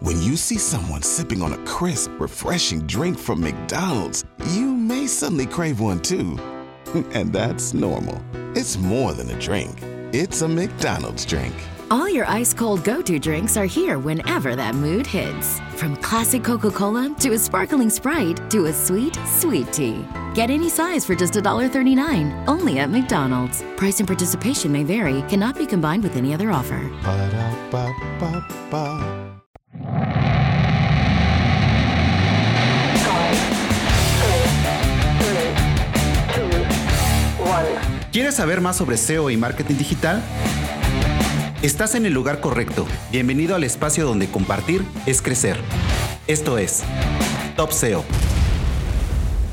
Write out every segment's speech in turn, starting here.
When you see someone sipping on a crisp, refreshing drink from McDonald's, you may suddenly crave one too. And that's normal. It's more than a drink, it's a McDonald's drink. All your ice cold go to drinks are here whenever that mood hits. From classic Coca Cola to a sparkling Sprite to a sweet, sweet tea. Get any size for just $1.39 only at McDonald's. Price and participation may vary, cannot be combined with any other offer. Ba-da-ba-ba-ba. ¿Quieres saber más sobre SEO y marketing digital? Estás en el lugar correcto. Bienvenido al espacio donde compartir es crecer. Esto es Top SEO.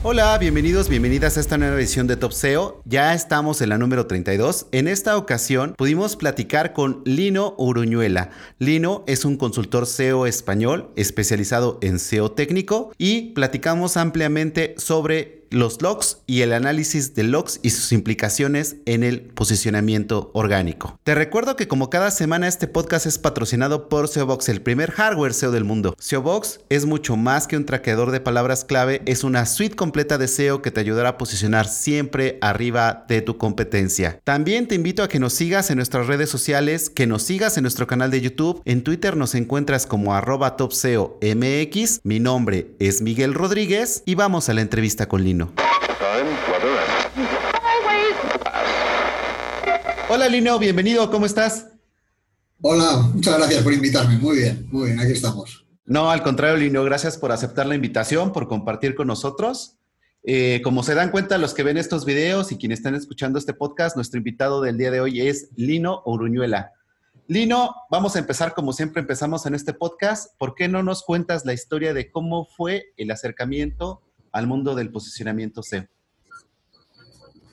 Hola, bienvenidos, bienvenidas a esta nueva edición de Top SEO. Ya estamos en la número 32. En esta ocasión pudimos platicar con Lino Uruñuela. Lino es un consultor SEO español especializado en SEO técnico y platicamos ampliamente sobre los logs y el análisis de logs y sus implicaciones en el posicionamiento orgánico. Te recuerdo que como cada semana este podcast es patrocinado por SEObox, el primer hardware SEO del mundo. SEObox es mucho más que un traqueador de palabras clave, es una suite completa de SEO que te ayudará a posicionar siempre arriba de tu competencia. También te invito a que nos sigas en nuestras redes sociales, que nos sigas en nuestro canal de YouTube. En Twitter nos encuentras como arroba topseomx. Mi nombre es Miguel Rodríguez y vamos a la entrevista con Lino. Hola Lino, bienvenido, ¿cómo estás? Hola, muchas gracias por invitarme. Muy bien, muy bien, aquí estamos. No, al contrario, Lino, gracias por aceptar la invitación, por compartir con nosotros. Eh, como se dan cuenta los que ven estos videos y quienes están escuchando este podcast, nuestro invitado del día de hoy es Lino Uruñuela. Lino, vamos a empezar como siempre empezamos en este podcast. ¿Por qué no nos cuentas la historia de cómo fue el acercamiento al mundo del posicionamiento SEO?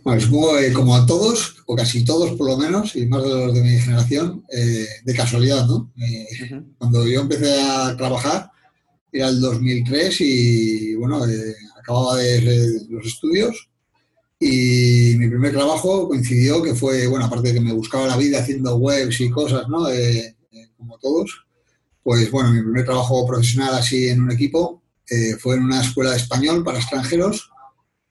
Bueno, supongo que como a todos, o casi todos por lo menos, y más de los de mi generación, eh, de casualidad, ¿no? Eh, Cuando yo empecé a trabajar, era el 2003 y, bueno, eh, acababa de los estudios y mi primer trabajo coincidió que fue, bueno, aparte de que me buscaba la vida haciendo webs y cosas, ¿no? Eh, eh, como todos, pues bueno, mi primer trabajo profesional así en un equipo eh, fue en una escuela de español para extranjeros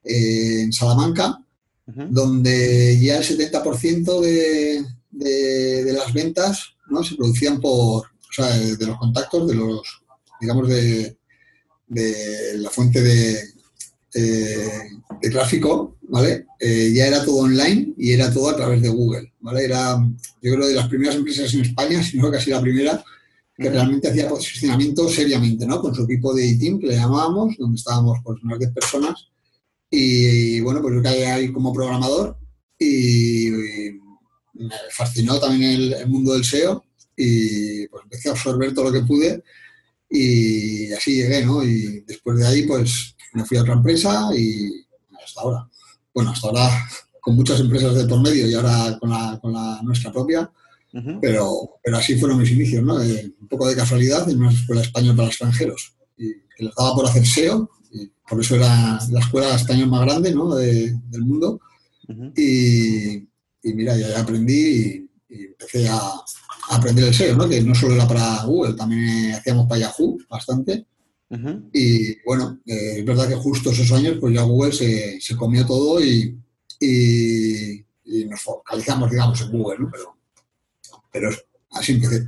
eh, en Salamanca, donde ya el 70% de, de, de, las ventas ¿no? se producían por, o sea, de los contactos, de los, digamos, de, de la fuente de, eh, de tráfico, ¿vale? Eh, ya era todo online y era todo a través de Google, ¿vale? Era, yo creo, de las primeras empresas en España, si no casi la primera, que realmente hacía posicionamiento seriamente, ¿no? Con su equipo de team que le llamábamos, donde estábamos pues unas 10 personas. Y, bueno, pues yo caí ahí como programador y, y me fascinó también el, el, mundo del SEO y pues empecé a absorber todo lo que pude y así llegué, ¿no? Y después de ahí, pues me fui a otra empresa y hasta ahora. Bueno, hasta ahora con muchas empresas de por medio y ahora con la, con la nuestra propia. Uh -huh. pero, pero así fueron mis inicios, ¿no? Eh, un poco de casualidad en una escuela española para extranjeros. Y que les daba por hacer SEO, y por eso era la escuela española más grande ¿no? de, del mundo. Uh -huh. y, y, mira, ya aprendí y, y empecé a, a, aprender el SEO, ¿no? Que no solo era para Google, también hacíamos para Yahoo bastante. Uh -huh. Y bueno, eh, es verdad que justo esos años, pues ya Google se, se comió todo y, y, y, nos focalizamos, digamos, en Google, ¿no? Pero, pero así empecé.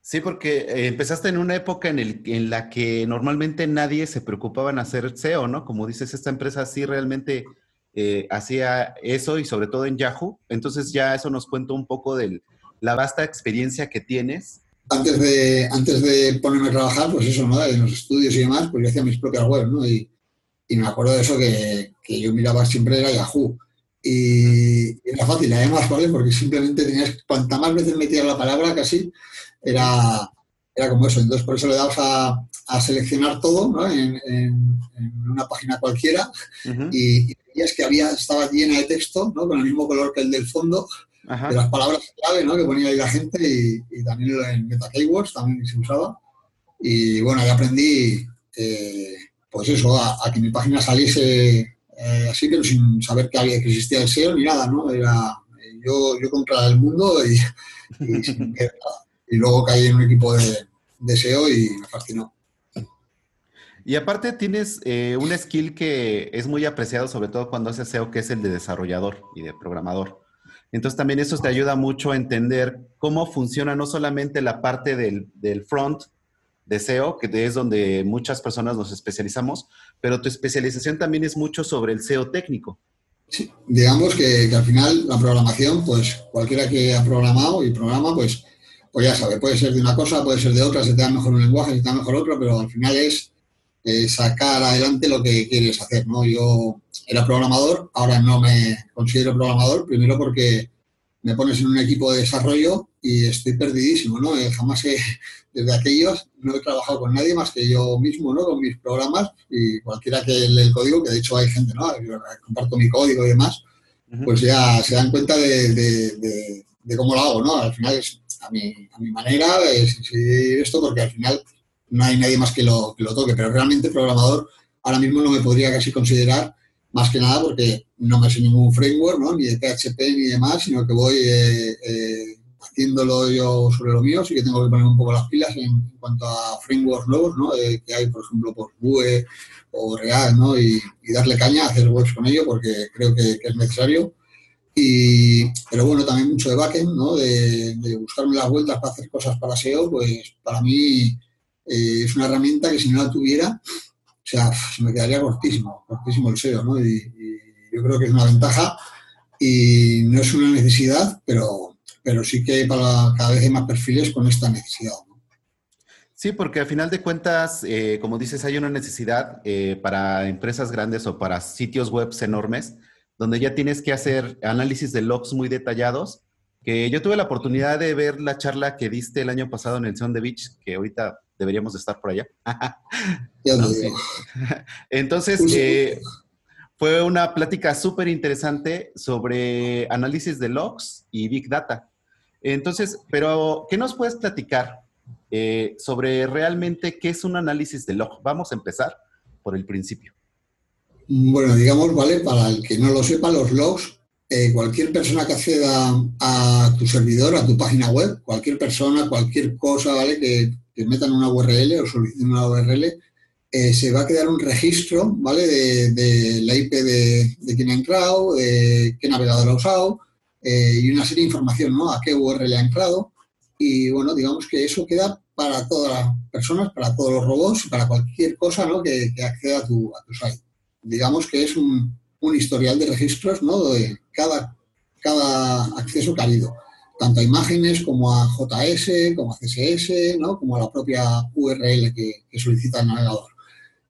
Sí, porque eh, empezaste en una época en, el, en, la que normalmente nadie se preocupaba en hacer SEO, ¿no? Como dices, esta empresa sí realmente eh, hacía eso y sobre todo en Yahoo. Entonces ya eso nos cuenta un poco de la vasta experiencia que tienes. Antes de, antes de ponerme a trabajar, pues eso, ¿no? En los estudios y demás, pues yo hacía mis propias webs, ¿no? Y, y me acuerdo de eso que, que yo miraba siempre era Yahoo. Y, era fácil, además, ¿vale? Porque simplemente tenías, cuanta más veces metías la palabra casi, era, era como eso. Entonces, por eso le dabas a, seleccionar todo ¿no? en, una página cualquiera y, veías que había, estaba llena de texto, ¿no? Con el mismo color que el del fondo, de las palabras clave, ¿no? Que ponía ahí la gente y, también en Meta Keywords también se usaba. Y bueno, ahí aprendí, eh, pues eso, a, que mi página saliese eh, así, pero sin saber que, había, que existía el SEO ni nada, ¿no? Era yo, yo contra el mundo y, y, luego caí en un equipo de, de, SEO y me fascinó. Y aparte tienes eh, un skill que es muy apreciado, sobre todo cuando haces SEO, que es el de desarrollador y de programador. Entonces también eso te ayuda mucho a entender cómo funciona no solamente la parte del, del front, deseo, que es donde muchas personas nos especializamos, pero tu especialización también es mucho sobre el SEO técnico. Sí, digamos que, al final la programación, pues cualquiera que ha programado y programa, pues, pues ya sabe, puede ser de una cosa, puede ser de otra, se te da mejor un lenguaje, se te da mejor otro, pero al final es sacar adelante lo que quieres hacer, ¿no? Yo era programador, ahora no me considero programador, primero porque me pones en un equipo de desarrollo y estoy perdidísimo, ¿no? Eh, jamás he, desde aquellos no he trabajado con nadie más que yo mismo, ¿no? Con mis programas y cualquiera que lee el código, que de hecho hay gente, ¿no? comparto mi código y demás, pues ya se dan cuenta de, cómo lo hago, ¿no? Al final es a mi, a mi manera, es, esto porque al final no hay nadie más que lo, que lo toque, pero realmente programador ahora mismo no me podría casi considerar más que nada porque no me sé ningún framework, ¿no? ni de PHP ni demás, sino que voy eh, eh, haciéndolo yo sobre lo mío, sí que tengo que poner un poco las pilas en, cuanto a frameworks nuevos, ¿no? Eh, que hay, por ejemplo, por Vue o React, ¿no? Y, darle caña, hacer webs con ello, porque creo que, es necesario. Y, pero bueno, también mucho de backend, ¿no? De, buscarme las vueltas para hacer cosas para SEO, pues para mí es una herramienta que si no la tuviera, sea, se me quedaría cortísimo, cortísimo el SEO, ¿no? Y, yo creo que es una ventaja y no es una necesidad, pero, pero sí que para cada vez hay más perfiles con esta necesidad. Sí, porque al final de cuentas, eh, como dices, hay una necesidad eh, para empresas grandes o para sitios web enormes, donde ya tienes que hacer análisis de logs muy detallados. Que yo tuve la oportunidad de ver la charla que diste el año pasado en el Sound the Beach, que ahorita deberíamos de estar por allá. Entonces, eh, fue una plática súper interesante sobre análisis de logs y Big Data. Entonces, pero, ¿qué nos puedes platicar eh, sobre realmente qué es un análisis de log? Vamos a empezar por el principio. Bueno, digamos, ¿vale? Para el que no lo sepa, los logs, eh, cualquier persona que acceda a tu servidor, a tu página web, cualquier persona, cualquier cosa, ¿vale? Que metan una URL o soliciten una URL, eh, se va a quedar un registro, ¿vale? De, la IP de, de, quien ha entrado, de qué navegador ha usado eh, y una serie de información, ¿no? A qué URL ha entrado. Y bueno, digamos que eso queda para todas las personas, para todos los robots, para cualquier cosa, ¿no? Que, acceda a tu, site. Digamos que es un, un historial de registros, ¿no? De cada, cada acceso que ha habido tanto a imágenes como a JS, como a CSS, ¿no? como a la propia URL que, solicita el navegador.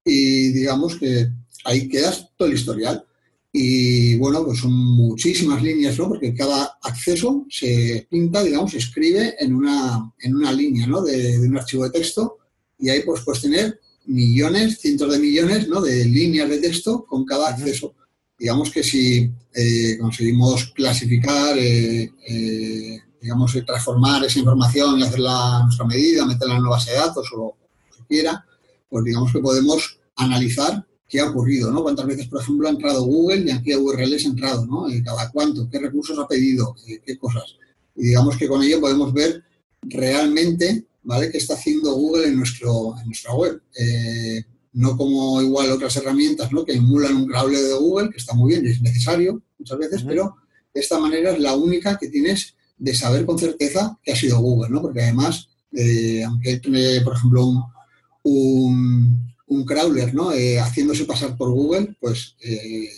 Y digamos que ahí quedas todo el historial. Y bueno, pues son muchísimas líneas, ¿no? Porque cada acceso se pinta, digamos, se escribe en una, en una línea, ¿no? De, un archivo de texto y ahí pues puedes tener millones, cientos de millones, ¿no? De líneas de texto con cada acceso digamos que si eh, conseguimos clasificar, eh, eh, digamos, transformar esa información y hacerla a nuestra medida, meterla en una base de datos o lo que quiera, pues digamos que podemos analizar qué ha ocurrido, ¿no? Cuántas veces, por ejemplo, ha entrado Google y a qué URLs ha entrado, ¿no? Cada cuánto, qué recursos ha pedido, qué, cosas. Y digamos que con ello podemos ver realmente, ¿vale?, qué está haciendo Google en, nuestro, en nuestra web no como igual otras herramientas ¿no? que emulan un crawler de Google, que está muy bien y es necesario muchas veces, pero de esta manera es la única que tienes de saber con certeza que ha sido Google, ¿no? porque además, eh, aunque tiene, por ejemplo, un, un, crawler ¿no? Eh, haciéndose pasar por Google, pues eh,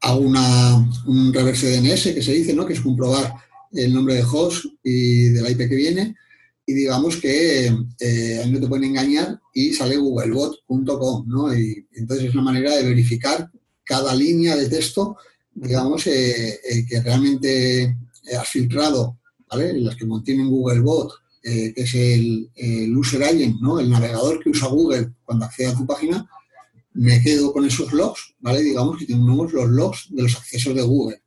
hago una, un reverse DNS que se dice, ¿no? que es comprobar el nombre de host y de la IP que viene, y digamos que eh, no te pueden engañar y sale googlebot.com, ¿no? Y entonces es una manera de verificar cada línea de texto digamos, que realmente has filtrado, ¿vale? Las que contienen Google Bot, que es el, user agent. El navegador que usa Google cuando accede a tu página, me quedo con esos logs, ¿vale? Digamos que tenemos los logs de los accesos de Google.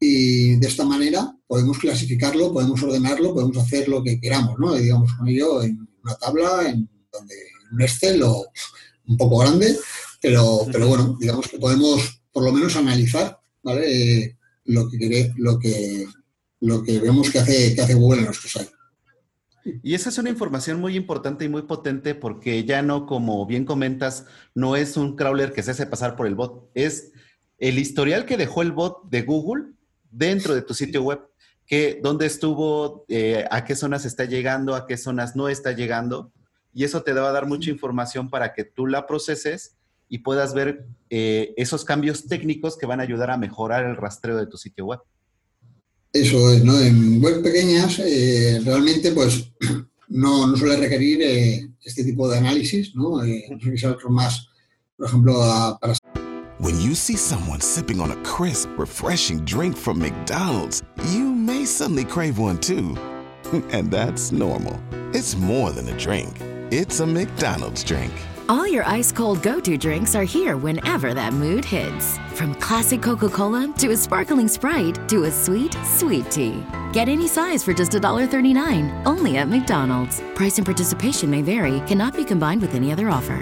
Y de esta manera podemos clasificarlo, podemos ordenarlo, podemos hacer lo que queramos, ¿no? digamos con ello en una tabla, en donde un Excel o un poco grande, pero, bueno, digamos que podemos por lo menos analizar ¿vale? lo, que, lo, que, lo que vemos que hace, que hace Google en nuestro site. Y esa es una información muy importante y muy potente porque ya no, como bien comentas, no es un crawler que se hace pasar por el bot, es el historial que dejó el bot de Google dentro de tu sitio web, que dónde estuvo, eh, a qué zonas está llegando, a qué zonas no está llegando, y eso te va a dar mucha información para que tú la proceses y puedas ver eh, esos cambios técnicos que van a ayudar a mejorar el rastreo de tu sitio web. Eso es, ¿no? En web pequeñas realmente pues no, no, suele requerir eh, este tipo de análisis, ¿no? Eh, más, por ejemplo, a, para... When you see someone sipping on a crisp, refreshing drink from McDonald's, you may suddenly crave one too. And that's normal. It's more than a drink. It's a McDonald's drink. All your ice cold go to drinks are here whenever that mood hits. From classic Coca Cola to a sparkling Sprite to a sweet, sweet tea. Get any size for just $1.39 only at McDonald's. Price and participation may vary, cannot be combined with any other offer.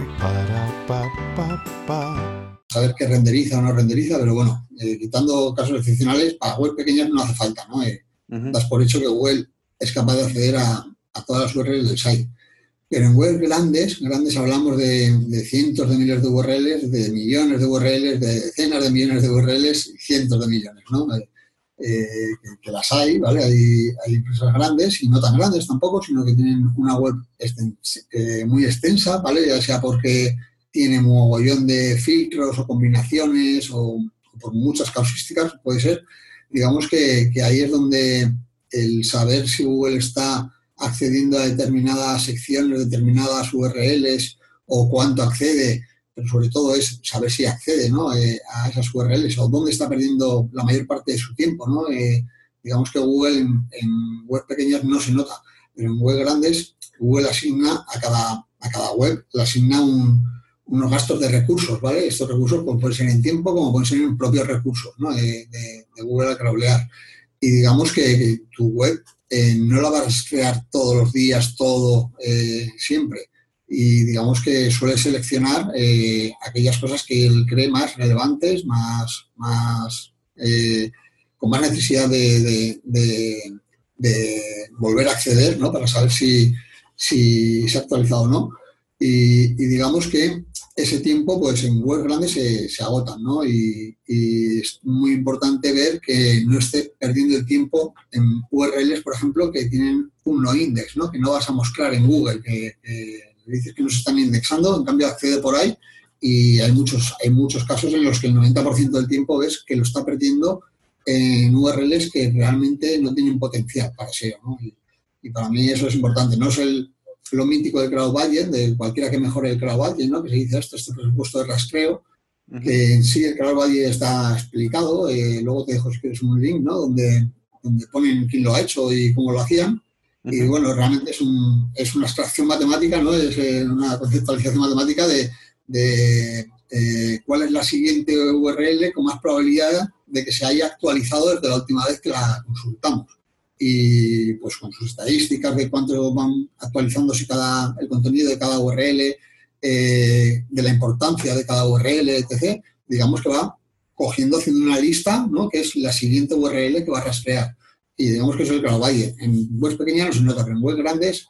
Saber qué renderiza o no renderiza, pero bueno, eh, quitando casos excepcionales, para web pequeñas no hace falta, ¿no? Eh, uh -huh. Das por hecho que Google es capaz de acceder a, a todas las URLs del site. Pero en webs grandes, grandes hablamos de, de, cientos de miles de URLs, de millones de URLs, de decenas de millones de URLs, cientos de millones, ¿no? Eh, que, las hay, ¿vale? Hay, hay, empresas grandes y no tan grandes tampoco, sino que tienen una web muy extensa, ¿vale? Ya sea porque tiene un mogollón de filtros o combinaciones o, por muchas causísticas, puede ser. Digamos que ahí es donde el saber si Google está accediendo a determinadas secciones, determinadas URLs o cuánto accede, pero sobre todo es saber si accede ¿no? eh, a esas URLs o dónde está perdiendo la mayor parte de su tiempo. ¿no? Eh, digamos que Google en, en, web pequeñas no se nota, pero en web grandes Google asigna a cada, a cada web, le asigna un, unos gastos de recursos, ¿vale? Estos recursos pues, pueden ser en tiempo como pueden ser en propios recursos ¿no? de, de, de Google al crawlear. Y digamos que, que tu web eh, no la vas a crear todos los días, todo, eh, siempre. Y digamos que suele seleccionar eh, aquellas cosas que él cree más relevantes, más, más con más necesidad de, volver a acceder, ¿no? Para saber si, si se ha actualizado o no. Y, digamos que ese tiempo, pues en web grandes se, se agotan, ¿no? Y, y, es muy importante ver que no esté perdiendo el tiempo en URLs, por ejemplo, que tienen un no index, ¿no? Que no vas a mostrar en Google, que, que dices que no se están indexando, en cambio accede por ahí y hay muchos, hay muchos casos en los que el 90% del tiempo ves que lo está perdiendo en URLs que realmente no tienen potencial para SEO, ¿no? Y, y para mí eso es importante, no es el lo mítico del crowd budget, de cualquiera que mejore el crowd budget, ¿no? que se dice esto, este presupuesto de rastreo, uh -huh. que en sí el crowd budget está explicado, eh, luego te dejo si quieres un link, ¿no? donde, donde ponen quién lo ha hecho y cómo lo hacían, uh -huh. y bueno, realmente es, un, es una abstracción matemática, ¿no? es eh, una conceptualización matemática de, de eh, cuál es la siguiente URL con más probabilidad de que se haya actualizado desde la última vez que la consultamos y pues con sus estadísticas de cuánto van actualizándose cada, el contenido de cada URL, eh, de la importancia de cada URL, etc., digamos que va cogiendo, haciendo una lista, ¿no? que es la siguiente URL que va a rastrear. Y digamos que eso es el Valle. En webs pequeñas no se en webs grandes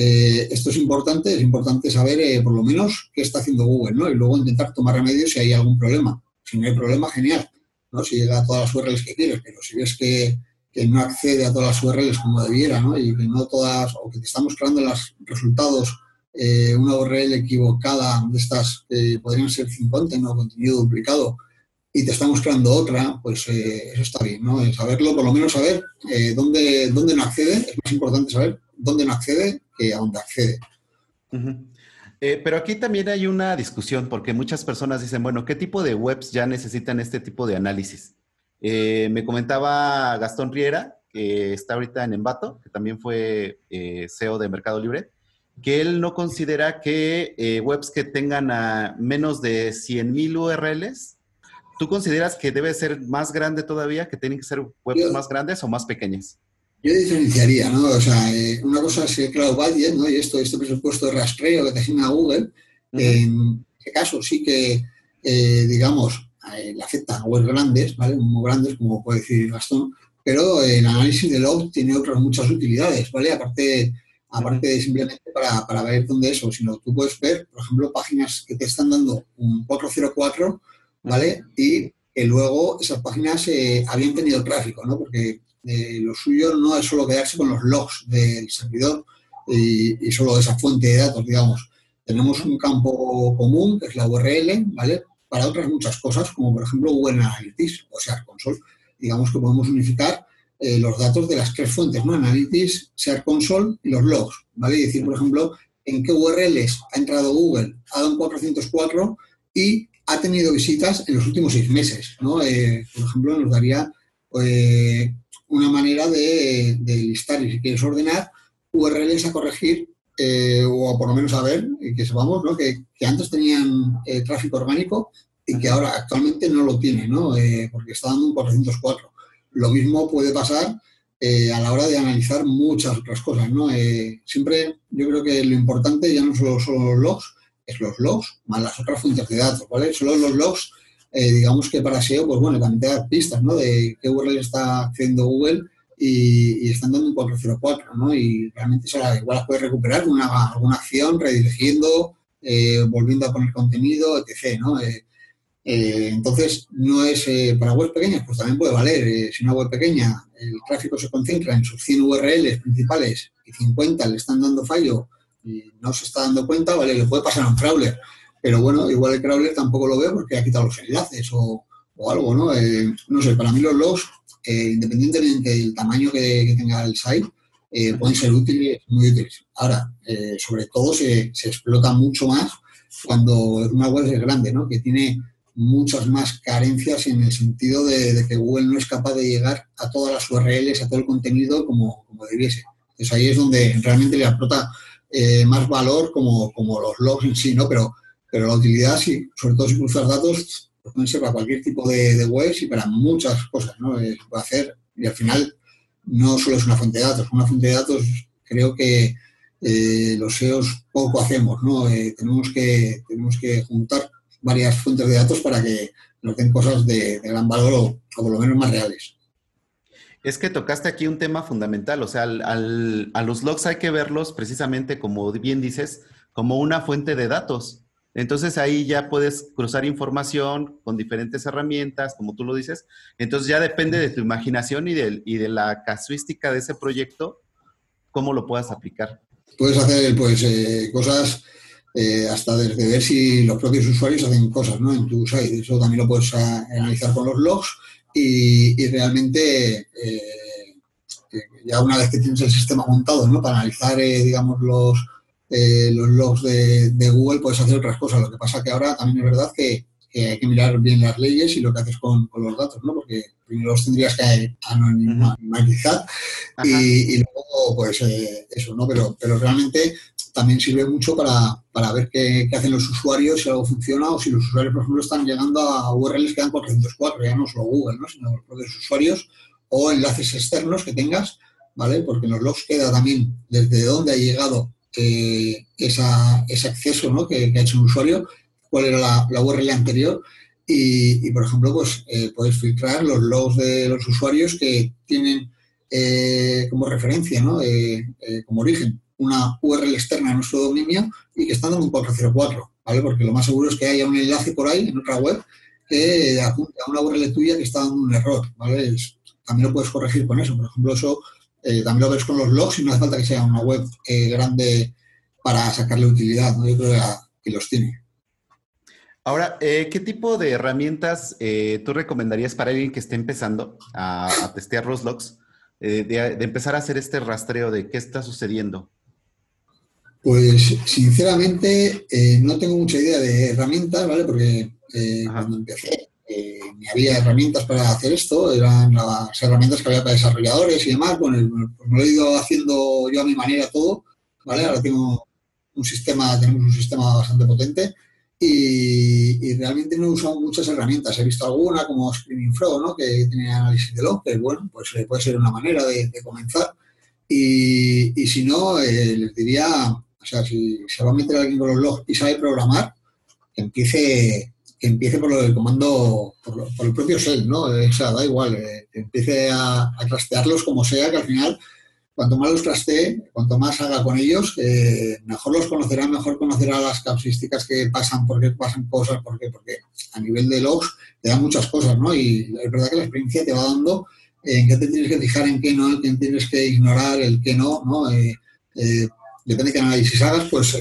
eh, esto es importante, es importante saber eh, por lo menos qué está haciendo Google, ¿no? Y luego intentar tomar remedios si hay algún problema. Si no hay problema, genial, ¿no? Si llega a todas las URLs que quieres, pero si ves que, no accede a todas las URLs como debiera, ¿no? Y que no todas, o que te está mostrando los resultados eh, una URL equivocada de estas que podrían ser 50, ¿no? Contenido duplicado, y te está mostrando otra, pues eh, eso está bien, ¿no? Saberlo, por lo menos saber eh, dónde, dónde no accede, es más importante saber dónde no accede que a dónde accede. Eh, pero aquí también hay una discusión porque muchas personas dicen, bueno, ¿qué tipo de webs ya necesitan este tipo de análisis? Eh, me comentaba Gastón Riera, que está ahorita en Embato, que también fue eh, CEO de Mercado Libre, que él no considera que eh, webs que tengan a menos de 100.000 URLs, ¿tú consideras que debe ser más grande todavía, que tienen que ser webs más grandes o más pequeñas? Yo diferenciaría, ¿no? O sea, una cosa es el cloud budget, ¿no? Y esto, este presupuesto de rastreo que te asigna Google, en este caso sí que, digamos, eh, le afecta a webs grandes, ¿vale? Muy grandes, como puede decir Gastón, pero el análisis de log tiene otras muchas utilidades, ¿vale? Aparte, aparte de simplemente para, para ver dónde eso, sino tú puedes ver, por ejemplo, páginas que te están dando un 404, ¿vale? Y que luego esas páginas eh, habían tenido tráfico, ¿no? Porque eh, lo suyo no es solo quedarse con los logs del servidor y, y solo esa fuente de datos, digamos. Tenemos un campo común, que es la URL, ¿vale? Para otras muchas cosas, como por ejemplo Google Analytics o Search Console. Digamos que podemos unificar eh, los datos de las tres fuentes, ¿no? Analytics, Search Console y los logs, ¿vale? Y decir, por ejemplo, en qué URLs ha entrado Google, ha dado un 404 y ha tenido visitas en los últimos seis meses, ¿no? Eh, por ejemplo, nos daría eh, una manera de, de listar y si quieres ordenar URLs a corregir eh, o por lo menos saber que sepamos ¿no? que, antes tenían eh, tráfico orgánico y que ahora actualmente no lo tiene, ¿no? Eh, porque está dando un 404. Lo mismo puede pasar a la hora de analizar muchas otras cosas. ¿no? siempre yo creo que lo importante ya no solo son los logs, es los logs más las otras fuentes de datos. ¿vale? Solo los logs, digamos que para SEO, pues bueno, también te da pistas ¿no? de qué URL está haciendo Google y, están dando un 404, ¿no? Y realmente igual las puedes recuperar una, alguna acción, redirigiendo, eh, volviendo a poner contenido, etc., ¿no? Eh, eh, entonces, no es para webs pequeñas, pues también puede valer. si una web pequeña, el tráfico se concentra en sus 100 URLs principales y 50 le están dando fallo y no se está dando cuenta, vale, le puede pasar a un crawler. Pero bueno, igual el crawler tampoco lo ve porque ha quitado los enlaces o, o algo, ¿no? no sé, para mí los logs independientemente del tamaño que, tenga el site, eh, pueden ser útiles, muy útiles. Ahora, eh, sobre todo se, explota mucho más cuando una web es grande, ¿no? que tiene muchas más carencias en el sentido de, que Google no es capaz de llegar a todas las URLs, a todo el contenido como, como debiese. Entonces ahí es donde realmente le aporta eh, más valor como, como los logs en sí, ¿no? Pero, pero la utilidad, sí, sobre todo si cruzas datos, pueden ser para cualquier tipo de, webs y para muchas cosas, ¿no? Se puede hacer y al final no solo es una fuente de datos, una fuente de datos creo que eh, los SEOs poco hacemos, ¿no? Eh, tenemos, que, tenemos que juntar varias fuentes de datos para que nos den cosas de, gran valor o, por lo menos más reales. Es que tocaste aquí un tema fundamental, o sea, a los logs hay que verlos precisamente, como bien dices, como una fuente de datos. Entonces ahí ya puedes cruzar información con diferentes herramientas, como tú lo dices. Entonces ya depende de tu imaginación y de, la casuística de ese proyecto, cómo lo puedas aplicar. Puedes hacer pues eh, cosas eh, hasta desde ver si los propios usuarios hacen cosas ¿no? en tu site. Eso también lo puedes ah, analizar con los logs y, realmente eh, ya una vez que tienes el sistema montado ¿no? para analizar, digamos, los eh, los logs de, Google puedes hacer otras cosas. Lo que pasa que ahora también es verdad que, hay que mirar bien las leyes y lo que haces con, los datos, ¿no? Porque primero los tendrías que anonimizar y, luego, pues eh, eso, ¿no? Pero, pero realmente también sirve mucho para, para ver qué, hacen los usuarios, si algo funciona o si los usuarios, por ejemplo, están llegando a URLs que dan 404, ya no solo Google, ¿no? sino los propios usuarios o enlaces externos que tengas, ¿vale? Porque en los logs queda también desde dónde ha llegado ese acceso ¿no? que, ha hecho un usuario, cuál era la, URL anterior y, por ejemplo, pues eh, puedes filtrar los logs de los usuarios que tienen eh, como referencia, ¿no? Eh, como origen, una URL externa a nuestro dominio y que están dando un 404, ¿vale? Porque lo más seguro es que haya un enlace por ahí en otra web que apunte a una URL tuya que está dando un error, ¿vale? también lo puedes corregir con eso. Por ejemplo, eso eh, también lo ves con los logs y no hace falta que sea una web eh, grande para sacarle utilidad, ¿no? Yo creo que, los tiene. Ahora, eh, ¿qué tipo de herramientas tú recomendarías para alguien que esté empezando a, testear los logs, de, empezar a hacer este rastreo de qué está sucediendo? Pues sinceramente no tengo mucha idea de herramientas, ¿vale? Porque cuando empecé ni había herramientas para hacer esto, eran las herramientas que había para desarrolladores y demás. Bueno, pues me lo he ido haciendo yo a mi manera todo, ¿vale? Ahora tengo un sistema, tenemos un sistema bastante potente y, realmente no he usado muchas herramientas. He visto alguna como Screaming Frog, ¿no? Que tiene análisis de log, que bueno, pues eh, puede ser una manera de, comenzar. Y, si no, eh, les diría, o sea, si se va a meter alguien con los logs y sabe programar, que empiece que empiece por el comando, por, el propio shell, ¿no? O sea, da igual, eh, empiece a, a trastearlos como sea, que al final cuanto más los trastee, cuanto más haga con ellos, eh, mejor los conocerá, mejor conocerá las causísticas que pasan, por qué pasan cosas, por qué, porque a nivel de logs te dan muchas cosas, ¿no? Y es verdad que la experiencia te va dando en qué te tienes que fijar, en qué no, en qué tienes que ignorar, el qué no, ¿no? Eh, eh, depende de qué análisis hagas, pues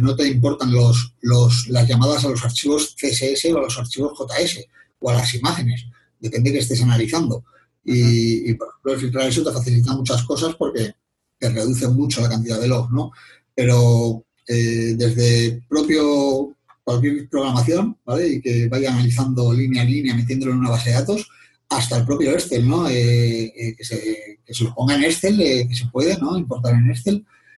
no te importan los, los, las llamadas a los archivos CSS o a los archivos JS o a las imágenes, depende de qué estés analizando. Y, por ejemplo, el filtrar eso te facilita muchas cosas porque te reduce mucho la cantidad de logs, ¿no? Pero eh, desde propio cualquier programación, ¿vale? Y que vaya analizando línea a línea, metiéndolo en una base de datos, hasta el propio Excel, ¿no? Eh, eh, que, se, que, se, lo ponga en Excel, que se puede, ¿no? Importar en Excel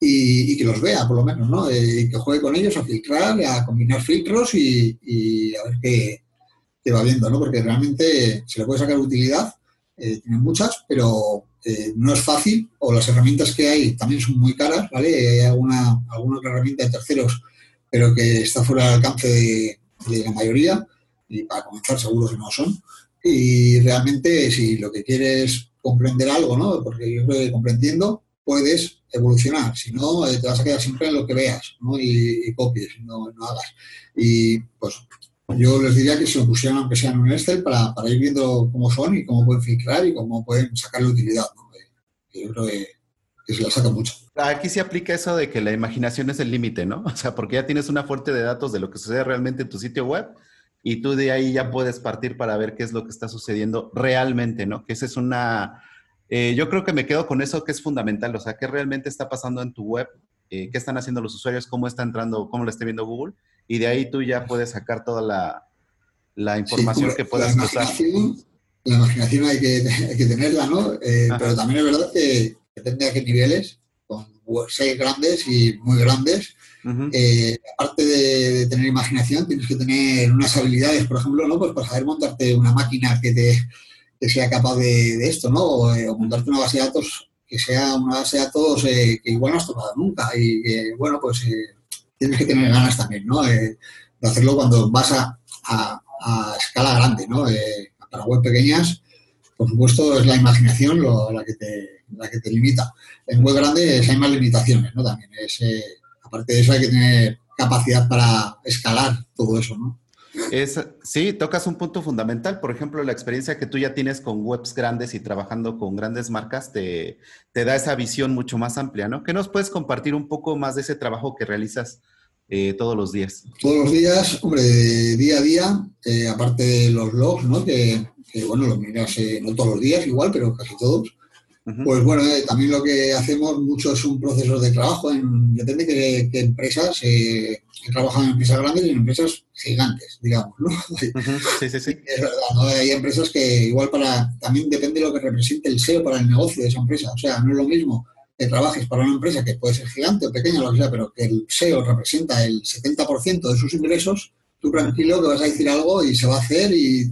y, que los vea, por lo menos, ¿no? Eh, que juegue con ellos a filtrar, a combinar filtros y, a ver qué, va viendo, ¿no? Porque realmente se le puede sacar utilidad, eh, muchas, pero eh, no es fácil, o las herramientas que hay también son muy caras, ¿vale? Hay alguna, alguna otra herramienta de terceros, pero que está fuera del alcance de, la mayoría, y para comenzar seguro que no son. Y realmente, si lo que quieres es comprender algo, ¿no? Porque yo estoy comprendiendo, puedes evolucionar, si no, eh, te vas a quedar siempre en lo que veas ¿no? y, copies, no, no, hagas. Y pues yo les diría que se lo pusieran aunque sea en un Excel para, para, ir viendo cómo son y cómo pueden filtrar y cómo pueden sacarle utilidad. ¿no? Eh, yo creo que, se la saca mucho. Aquí se aplica eso de que la imaginación es el límite, ¿no? O sea, porque ya tienes una fuente de datos de lo que sucede realmente en tu sitio web y tú de ahí ya puedes partir para ver qué es lo que está sucediendo realmente, ¿no? Que esa es una eh, yo creo que me quedo con eso que es fundamental, o sea, qué realmente está pasando en tu web, eh, qué están haciendo los usuarios, cómo está entrando, cómo lo está viendo Google, y de ahí tú ya puedes sacar toda la, información que puedas usar. La imaginación hay que, que tenerla, ¿no? Eh, pero también es verdad que depende de qué niveles, con seis grandes y muy grandes, aparte de, tener imaginación, tienes que tener unas habilidades, por ejemplo, ¿no? Pues para saber montarte una máquina que te que sea capaz de, esto, ¿no? O, montarte una base de datos que sea una base de datos eh, que igual no has tocado nunca y que, bueno, pues eh, tienes que tener ganas también, ¿no? Eh, de hacerlo cuando vas a, a, escala grande, ¿no? para web pequeñas, por supuesto, es la imaginación la, que te, la que te limita. En web grande hay más limitaciones, ¿no? También es, aparte de eso hay que tener capacidad para escalar todo eso, ¿no? Es, sí, tocas un punto fundamental. Por ejemplo, la experiencia que tú ya tienes con webs grandes y trabajando con grandes marcas te, te da esa visión mucho más amplia, ¿no? ¿Qué nos puedes compartir un poco más de ese trabajo que realizas eh, todos los días? Todos los días, hombre, día a día, eh, aparte de los logs, ¿no? Que, bueno, los miras eh, no todos los días igual, pero casi todos. Pues bueno, también lo que hacemos mucho es un proceso de trabajo. En, depende de qué, empresas, he trabajado en empresas grandes y en empresas gigantes, digamos, ¿no? Sí, sí, sí. Es verdad, ¿no? Hay empresas que igual para, también depende de lo que represente el SEO para el negocio de esa empresa. O sea, no es lo mismo que trabajes para una empresa que puede ser gigante o pequeña, lo que sea, pero que el SEO representa el 70% de sus ingresos, tú tranquilo que vas a decir algo y se va a hacer y,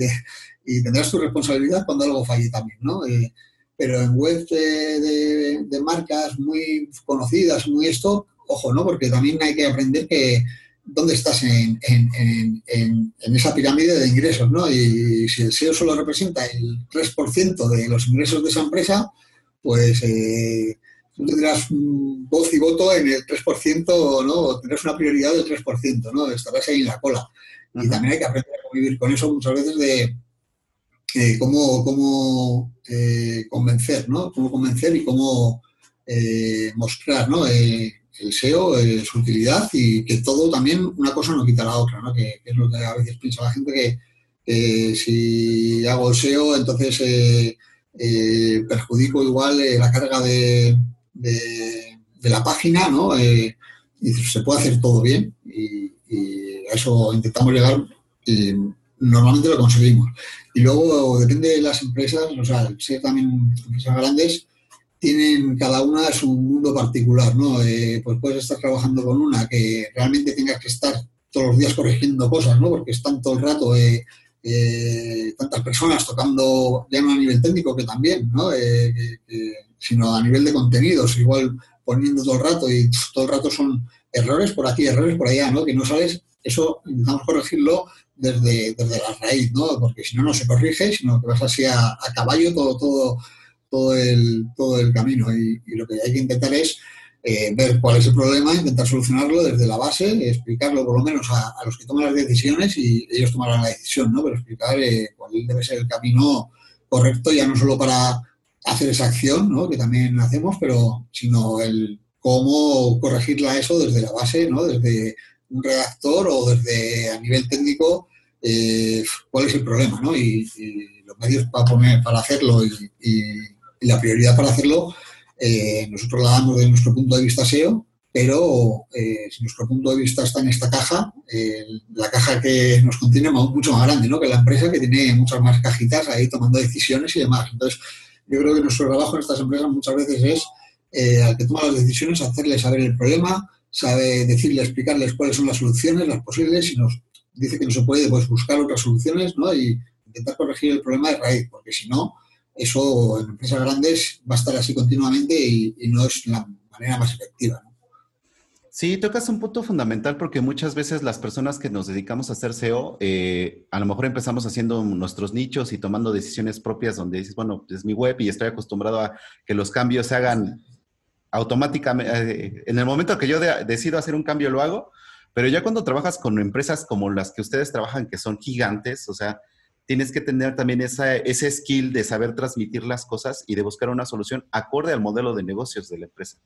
y tendrás tu responsabilidad cuando algo falle también, ¿no? Eh, pero en webs de, marcas muy conocidas, muy esto, ojo, ¿no? Porque también hay que aprender que dónde estás en, esa pirámide de ingresos, ¿no? Y si el SEO solo representa el 3% de los ingresos de esa empresa, pues eh, tú tendrás voz y voto en el 3%, ¿no? Tendrás una prioridad del 3%, ¿no? Estarás ahí en la cola. Y también hay que aprender a convivir con eso muchas veces de eh, cómo, cómo convencer, ¿no? Cómo convencer y cómo mostrar, ¿no? El SEO, su utilidad y que todo también, una cosa no quita la otra, ¿no? Que, es lo que a veces piensa la gente que si hago SEO, entonces perjudico igual la carga de, de, la página, ¿no? y se puede hacer todo bien y, a eso intentamos llegar y normalmente lo conseguimos. Y luego depende de las empresas, o sea, ser también empresas grandes, tienen cada una su mundo particular, ¿no? Eh, pues puedes estar trabajando con una que realmente tengas que estar todos los días corrigiendo cosas, ¿no? Porque están todo el rato eh, eh, tantas personas tocando, ya no a nivel técnico que también, ¿no? sino a nivel de contenidos, igual poniendo todo el rato y todo el rato son errores por aquí, errores por allá, ¿no? Que no sabes, eso intentamos corregirlo desde, desde la raíz, ¿no? Porque si no, no se corrige, sino que vas así a, caballo todo, todo, todo, el, todo el camino. Y, lo que hay que intentar es eh, ver cuál es el problema, intentar solucionarlo desde la base, explicarlo por lo menos a, los que toman las decisiones y ellos tomarán la decisión, ¿no? Pero explicar eh, cuál debe ser el camino correcto, ya no solo para hacer esa acción, ¿no? Que también hacemos, pero sino el cómo corregirla eso desde la base, ¿no? Desde un redactor o desde a nivel técnico, eh, cuál es el problema, ¿no? Y, los medios para, poner, para hacerlo y, la prioridad para hacerlo, eh, nosotros la damos desde nuestro punto de vista SEO, pero eh, si nuestro punto de vista está en esta caja, la caja que nos contiene es mucho más grande, ¿no? Que la empresa que tiene muchas más cajitas ahí tomando decisiones y demás. Entonces, yo creo que nuestro trabajo en estas empresas muchas veces es eh, al que toma las decisiones, hacerle saber el problema, sabe decirle, explicarles cuáles son las soluciones, las posibles, si nos dice que no se puede, pues buscar otras soluciones ¿no? y intentar corregir el problema de raíz, porque si no, eso en empresas grandes va a estar así continuamente y, no es la manera más efectiva. Sí, tocas un punto fundamental porque muchas veces las personas que nos dedicamos a hacer SEO, eh, a lo mejor empezamos haciendo nuestros nichos y tomando decisiones propias donde dices, bueno, es mi web y estoy acostumbrado a que los cambios se hagan automáticamente. Eh, en el momento que yo decido hacer un cambio lo hago, pero ya cuando trabajas con empresas como las que ustedes trabajan, que son gigantes, o sea, tienes que tener también esa, ese skill de saber transmitir las cosas y de buscar una solución acorde al modelo de negocios de la empresa.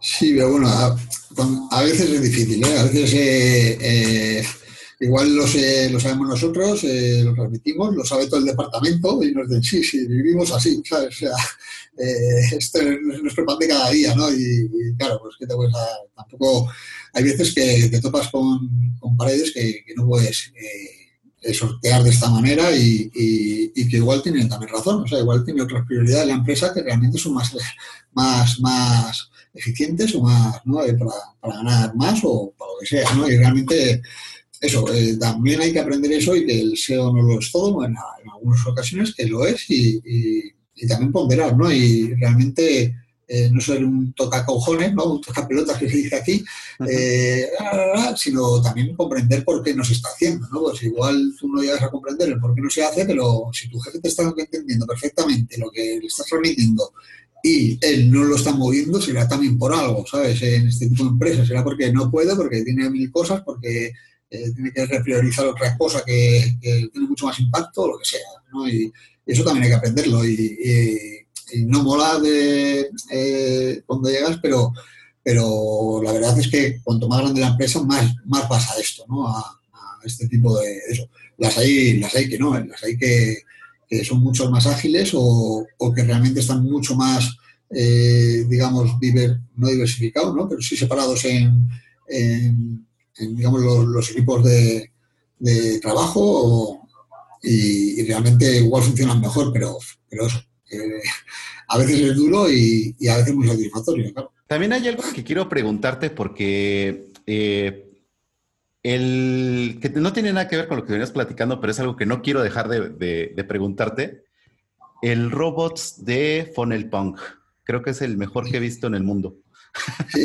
Sí, pero bueno, a, veces es difícil, ¿eh? A veces eh, eh, igual lo, lo, sabemos nosotros, lo transmitimos, lo sabe todo el departamento y nos dicen, sí, sí, vivimos así, ¿sabes? O sea, esto es nuestro de cada día, ¿no? Y, claro, pues que te puedes tampoco, hay veces que te topas con, paredes que, no puedes sortear de esta manera y, y, que igual tienen también razón, o sea, igual tiene otras prioridades la empresa que realmente son más, más, más eficientes o más, ¿no? Eh, para, ganar más o para lo que sea, ¿no? Y realmente eso, eh, también hay que aprender eso y que el SEO no lo es todo, en algunas ocasiones que lo es y, y, también ponderar, ¿no? Y realmente eh, no ser un toca cojones, ¿no? Un toca pelotas que se dice aquí, sino también comprender por qué no se está haciendo, ¿no? Pues igual tú no llegas a comprender el por qué no se hace, pero si tu jefe te está entendiendo perfectamente lo que le estás transmitiendo y él no lo está moviendo, será también por algo, ¿sabes? En este tipo de empresas, será porque no puede, porque tiene mil cosas, porque eh, tiene que repriorizar otra cosa que, tiene mucho más impacto, o lo que sea, ¿no? Y, eso también hay que aprenderlo y, no mola de, eh, cuando llegas, pero, pero la verdad es que cuanto más grande la empresa, más, más pasa esto, ¿no? A, este tipo de eso. Las hay, las hay que no, las hay que que son mucho más ágiles o, que realmente están mucho más, eh, digamos, no diversificados, ¿no? pero sí separados en, digamos, los, equipos de, trabajo y, realmente igual funcionan mejor, pero, pero eso, a veces es duro y, a veces muy satisfactorio, También hay algo que quiero preguntarte porque eh, el que no tiene nada que ver con lo que venías platicando, pero es algo que no quiero dejar de, preguntarte. El robots de Funnel Punk. Creo que es el mejor que he visto en el mundo.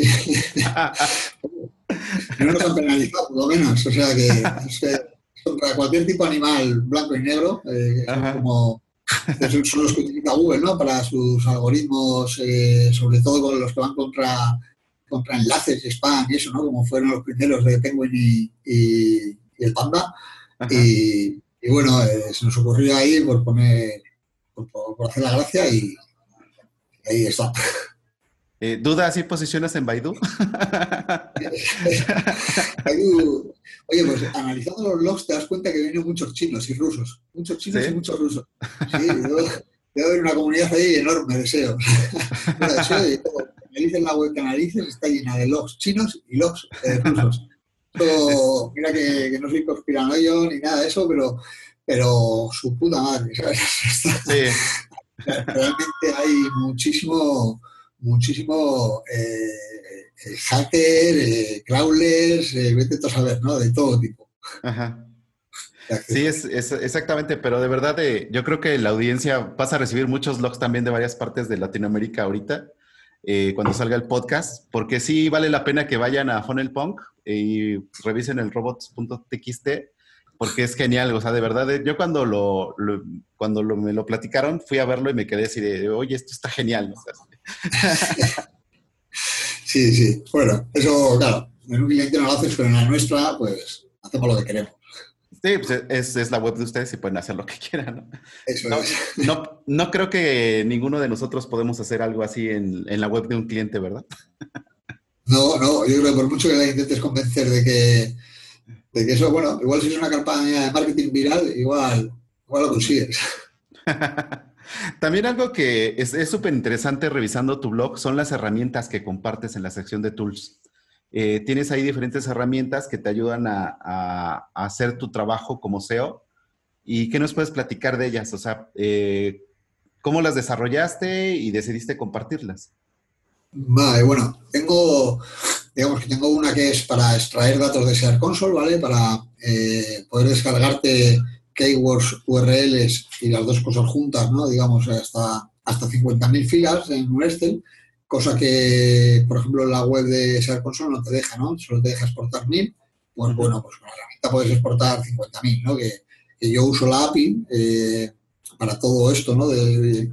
no lo han penalizado, por lo menos. O sea que, contra cualquier tipo de animal blanco y negro, eh, como son los que utiliza Google ¿no? para sus algoritmos, eh, sobre todo con los que van contra contra enlaces, spam y eso, ¿no? Como fueron los primeros de Penguin y, el Panda. Y, y bueno, eh, se nos ocurrió ahí por poner, por, hacer la gracia y, ahí está. Eh, ¿Dudas y posiciones en Baidu? Baidu? Oye, pues analizando los logs te das cuenta que vienen muchos chinos y rusos. Muchos chinos y muchos rusos. Sí, debe, haber una comunidad ahí enorme de SEO. bueno, de SEO y todo. la web que analices está llena de logs chinos y logs eh, rusos mira que, no soy conspiranoio ni nada de eso, pero, pero su puta madre, Realmente hay muchísimo, muchísimo eh, eh hacker, eh, crawlers, eh, vete a saber, ¿no? De todo tipo. Sí, es, exactamente, pero de verdad yo creo que la audiencia vas a recibir muchos logs también de varias partes de Latinoamérica ahorita, cuando salga el podcast, porque sí vale la pena que vayan a Funnel Punk y revisen el robots.txt porque es genial, o sea, de verdad, yo cuando lo, cuando me lo platicaron, fui a verlo y me quedé así de, oye, esto está genial. sí, sí, bueno, eso, claro, en un cliente no lo haces, pero en la nuestra, pues, hacemos lo que queremos. Sí, pues es, es, la web de ustedes y pueden hacer lo que quieran. ¿no? Eso no, es. No, no, creo que ninguno de nosotros podemos hacer algo así en, en la web de un cliente, ¿verdad? No, no, yo creo que por mucho que la intentes convencer de que, de que eso, bueno, igual si es una campaña de marketing viral, igual, igual lo consigues. También algo que es súper interesante revisando tu blog son las herramientas que compartes en la sección de tools. Eh, tienes ahí diferentes herramientas que te ayudan a, hacer tu trabajo como SEO. ¿Y qué nos puedes platicar de ellas? O sea, eh, ¿cómo las desarrollaste y decidiste compartirlas? Vale, bueno, tengo, digamos que tengo una que es para extraer datos de Sear Console, ¿vale? Para eh, poder descargarte keywords, URLs y las dos cosas juntas, ¿no? Digamos, hasta, hasta 50.000 filas en un Excel, cosa que, por ejemplo, la web de Sear Console no te deja, ¿no? Solo te deja exportar 1.000. Pues bueno, pues con la herramienta puedes exportar 50.000, ¿no? Que, yo uso la API eh, para todo esto, ¿no? de,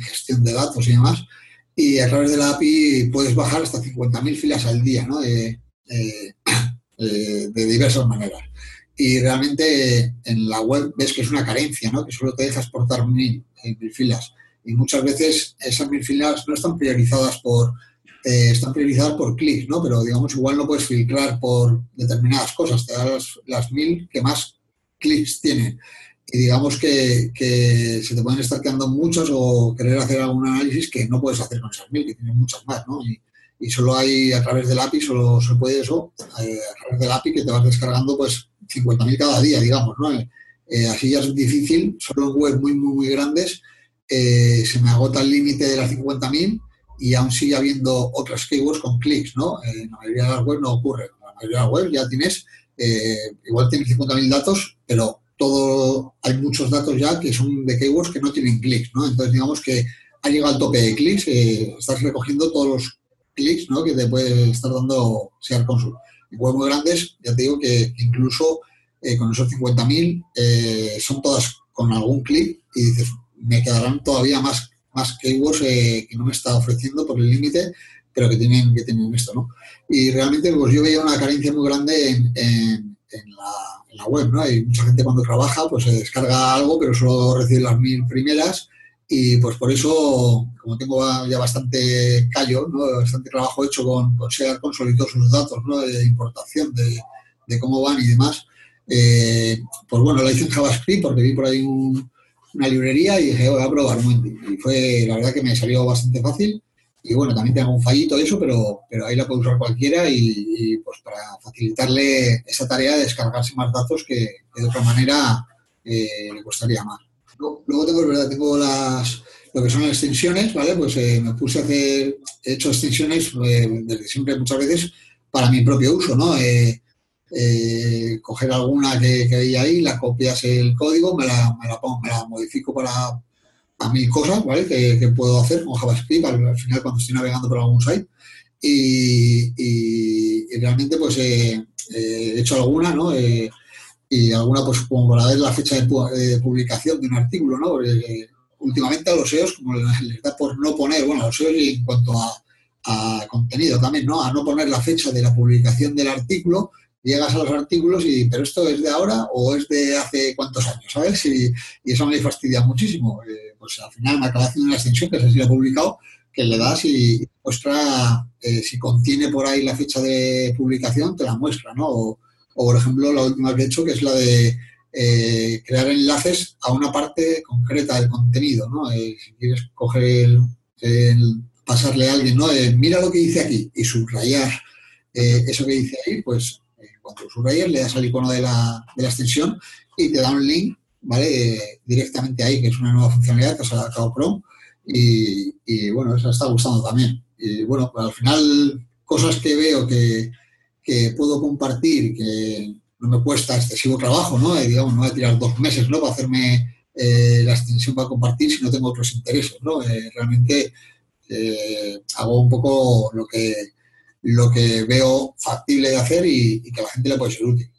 gestión de datos y demás. Y a través de la API puedes bajar hasta 50.000 filas al día, ¿no? de diversas maneras. Y realmente en la web ves que es una carencia, ¿no? Que solo te deja exportar mil, eh, filas. Y muchas veces esas mil filas no están priorizadas por, eh, están priorizadas por clics, ¿no? Pero digamos, igual no puedes filtrar por determinadas cosas, te das las mil que más clics tienen y digamos que, se te pueden estar quedando muchos o querer hacer algún análisis que no puedes hacer con esas mil, que tienen muchas más, ¿no? Y, solo hay a través del API, solo se puede eso, eh, a través del API que te vas descargando pues 50.000 cada día, digamos, ¿no? Eh, así ya es difícil, solo en web muy, muy, muy grandes eh, se me agota el límite de las 50.000 y aún sigue habiendo otras keywords con clics, ¿no? en la mayoría de las webs no ocurre, en la mayoría de las webs ya tienes, igual tienes 50.000 datos, pero todo, hay muchos datos ya que son de keywords que no tienen clics, ¿no? Entonces, digamos que ha llegado al tope de clics, eh, estás recogiendo todos los clics, ¿no? Que te puede estar dando SEAR Console. En webs muy grandes, ya te digo que incluso eh, con esos 50.000 eh, son todas con algún clic y dices, me quedarán todavía más, más keywords que no me está ofreciendo por el límite, pero que tienen, que tienen esto, ¿no? Y realmente, pues yo veía una carencia muy grande en, en en la web, ¿no? Hay mucha gente cuando trabaja, pues se descarga algo, pero solo recibe las mil primeras y pues por eso, como tengo ya bastante callo, ¿no? bastante trabajo hecho con, con SEAR Console y todos sus datos, ¿no? De importación, de, cómo van y demás, eh, pues bueno, la hice en JavaScript porque vi por ahí una librería y dije, voy a probar. Y fue, la verdad que me salió bastante fácil y bueno, también tengo un fallito y eso, pero, pero ahí la puede usar cualquiera y, pues para facilitarle esa tarea de descargarse más datos que, de otra manera eh, le costaría más. Luego, tengo, verdad, tengo las, lo que son las extensiones, ¿vale? Pues eh, me puse a hacer, he hecho extensiones eh, desde siempre muchas veces para mi propio uso, ¿no? coger alguna que, que hay ahí, la copias el código, me la, pongo, me la modifico para a mil cosas, ¿vale? Que, que, puedo hacer con JavaScript al, al, final cuando estoy navegando por algún site. Y, y, y realmente pues eh, he hecho alguna, ¿no? Eh, y alguna pues como para ver la fecha de, de, publicación de un artículo, ¿no? Porque últimamente a los SEOs como les da por no poner, bueno, a los SEOs en cuanto a, a contenido también, ¿no? A no poner la fecha de la publicación del artículo, llegas a los artículos y, pero esto es de ahora o es de hace cuántos años, ¿sabes? Y, eso me fastidia muchísimo. Eh, pues al final me acaba haciendo una extensión que se ha publicado, que le das y muestra, eh, si contiene por ahí la fecha de publicación, te la muestra, ¿no? O, o por ejemplo, la última que he hecho, que es la de eh, crear enlaces a una parte concreta del contenido, ¿no? Si quieres coger el, pasarle a alguien, ¿no? mira lo que dice aquí y subrayar eso que dice ahí, pues lo subrayas, le das al icono de la, de la extensión y te da un link, ¿vale? Eh, directamente ahí, que es una nueva funcionalidad que ha sacado Chrome. Y, y, bueno, eso está gustando también. Y bueno, pues al final, cosas que veo que, que puedo compartir, que no me cuesta excesivo trabajo, ¿no? Y, digamos, no voy a tirar dos meses, ¿no? Para hacerme eh, la extensión para compartir si no tengo otros intereses, ¿no? Eh, realmente eh, hago un poco lo que lo que veo factible de hacer y, y, que a la gente le puede ser útil.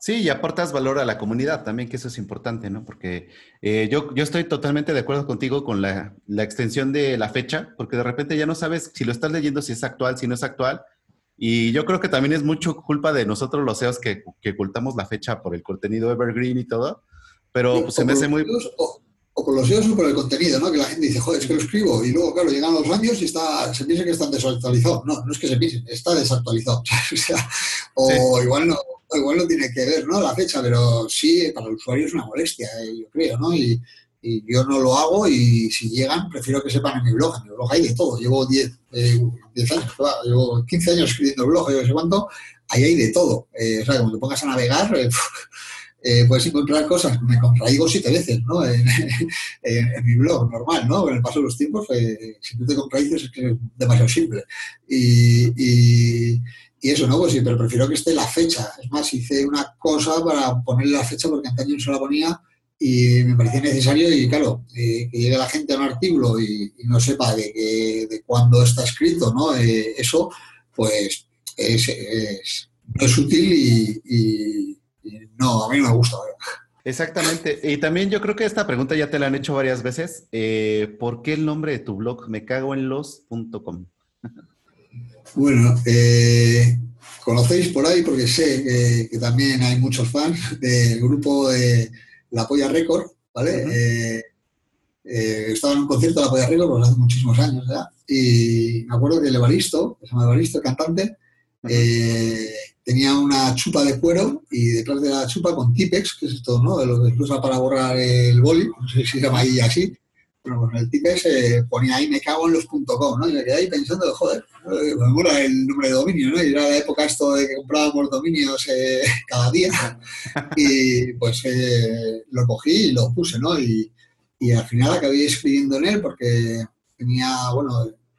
Sí, y aportas valor a la comunidad también, que eso es importante, ¿no? Porque eh, yo, yo estoy totalmente de acuerdo contigo con la, la, extensión de la fecha, porque de repente ya no sabes si lo estás leyendo, si es actual, si no es actual. Y yo creo que también es mucho culpa de nosotros los SEOs que, que ocultamos la fecha por el contenido evergreen y todo, pero pues, se me hace muy... O, o por los SEOs o por el contenido, ¿no? Que la gente dice, joder, es que lo escribo y luego, claro, llegan los años y está, se piensa que están desactualizados. No, no es que se piensen, está desactualizado. o sea, o sí. igual no, igual no tiene que ver, ¿no? La fecha, pero sí, para el usuario es una molestia, eh, yo creo, ¿no? Y, y, yo no lo hago y si llegan, prefiero que sepan en mi blog. En mi blog hay de todo. Llevo 10, eh, 10 años, llevo 15 años escribiendo blog, yo no sé cuánto, ahí hay de todo. Eh, o sea, cuando te pongas a navegar, eh, puedes encontrar cosas, me contraigo siete veces, ¿no? En, mi blog, normal, ¿no? Con el paso de los tiempos, eh, si tú te contradices es que es demasiado simple. Y, y, eso, ¿no? Pues sí, pero prefiero que esté la fecha. Es más, hice una cosa para ponerle la fecha porque antaño se la ponía y me parecía necesario y claro, eh, que llegue la gente a un artículo y, no sepa de, que, de cuándo está escrito, ¿no? Eso, pues es, es, útil y no, a mí no me gusta. Exactamente. Y también yo creo que esta pregunta ya te la han hecho varias veces. Eh, ¿Por qué el nombre de tu blog? Me cago en los.com. Bueno, eh, conocéis por ahí porque sé que, que, también hay muchos fans del grupo de La Polla Record, ¿vale? Uh -huh. eh, eh, estaba en un concierto de La Polla Record pues hace muchísimos años ya. Y me acuerdo que el Evaristo, que se llama Evaristo, el cantante, uh -huh tenía una chupa de cuero y detrás de la chupa con Tipex, que es esto, ¿no? De lo que se usa para borrar el boli, no sé si se llama ahí así, pero con el Tipex eh, ponía ahí me cago en los .com, ¿no? Y me quedé ahí pensando, joder, me mola el nombre de dominio, ¿no? Y era la época esto de que comprábamos dominios eh, cada día y pues eh, lo cogí y lo puse, ¿no? Y, y al final acabé escribiendo en él porque tenía, bueno,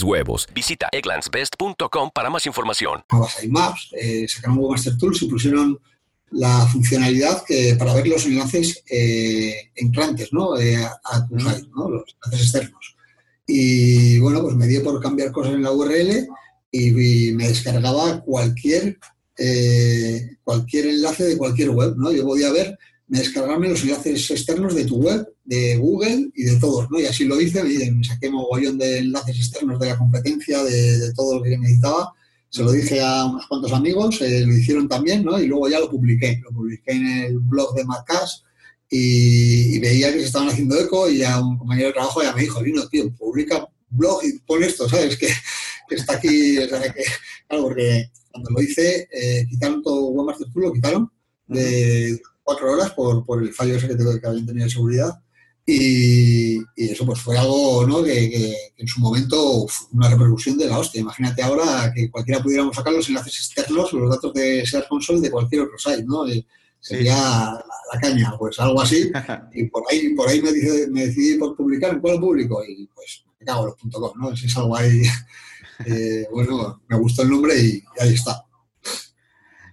huevos. Visita egglandsbest.com para más información. Maps, eh, sacaron Webmaster Tools y pusieron la funcionalidad que para ver los enlaces eh, entrantes ¿no? Eh, a, a, tu site, ¿no? los enlaces externos. Y bueno, pues me dio por cambiar cosas en la URL y, y me descargaba cualquier, eh, cualquier enlace de cualquier web. ¿no? Yo podía ver, me descargarme los enlaces externos de tu web, de Google y de todos. ¿no? Y así lo hice, me, saqué mogollón de enlaces externos de la competencia, de, todo lo que necesitaba se lo dije a unos cuantos amigos, eh, lo hicieron también, ¿no? Y luego ya lo publiqué, lo publiqué en el blog de Macas y, veía que se estaban haciendo eco y a un compañero de trabajo ya me dijo, Lino, tío, publica blog y pon esto, ¿sabes? Que, está aquí, o sea, que, claro, porque cuando lo hice, eh, quitaron todo Webmaster Tool, lo quitaron cuatro horas por, por el fallo ese que, que habían tenido de seguridad. Y, eso pues fue algo ¿no? que, en su momento una repercusión de la hostia. Imagínate ahora que cualquiera pudiéramos sacar los enlaces externos, los datos de Search Console de cualquier otro site, ¿no? sería la, caña, pues algo así. Y por ahí, por ahí me, me decidí por publicar en cuál público y pues me cago en los .com, ¿no? Es algo ahí, eh, bueno, me gustó el nombre y ahí está.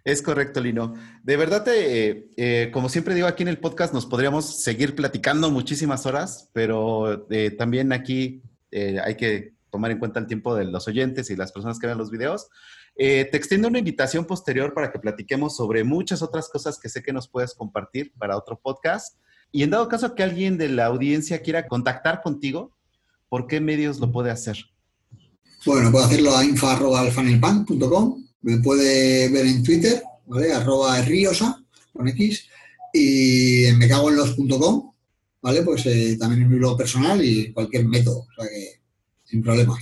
Es correcto, Lino. De verdad, eh, eh, como siempre digo aquí en el podcast, nos podríamos seguir platicando muchísimas horas, pero eh, también aquí hay que tomar en cuenta el tiempo de los oyentes y las personas que ven los videos. te extiendo una invitación posterior para que platiquemos sobre muchas otras cosas que sé que nos puedes compartir para otro podcast. Y en dado caso que alguien de la audiencia quiera contactar contigo, ¿por qué medios lo puede hacer? Bueno, puede hacerlo a info.alfanelpan.com me puede ver en Twitter, ¿vale? Arroba riosa, con X, y en mecagoenlos.com, ¿vale? Pues eh, también en mi blog personal y cualquier método, o sea que sin problema.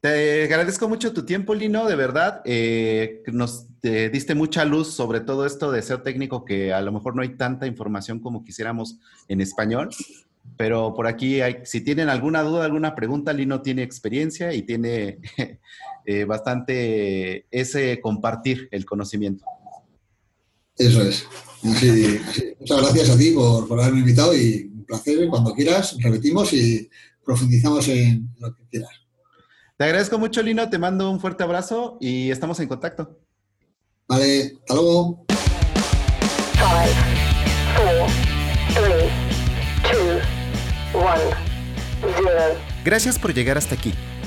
Te agradezco mucho tu tiempo, Lino, de verdad. Eh, nos diste mucha luz sobre todo esto de ser técnico, que a lo mejor no hay tanta información como quisiéramos en español. Pero por aquí, si tienen alguna duda, alguna pregunta, Lino tiene experiencia y tiene eh, bastante ese compartir el conocimiento. Eso es. Muchas gracias a ti por, por, haberme invitado y un placer. Cuando quieras, repetimos y profundizamos en lo que quieras. Te agradezco mucho, Lino. Te mando un fuerte abrazo y estamos en contacto. Vale, hasta luego. Gracias por llegar hasta aquí.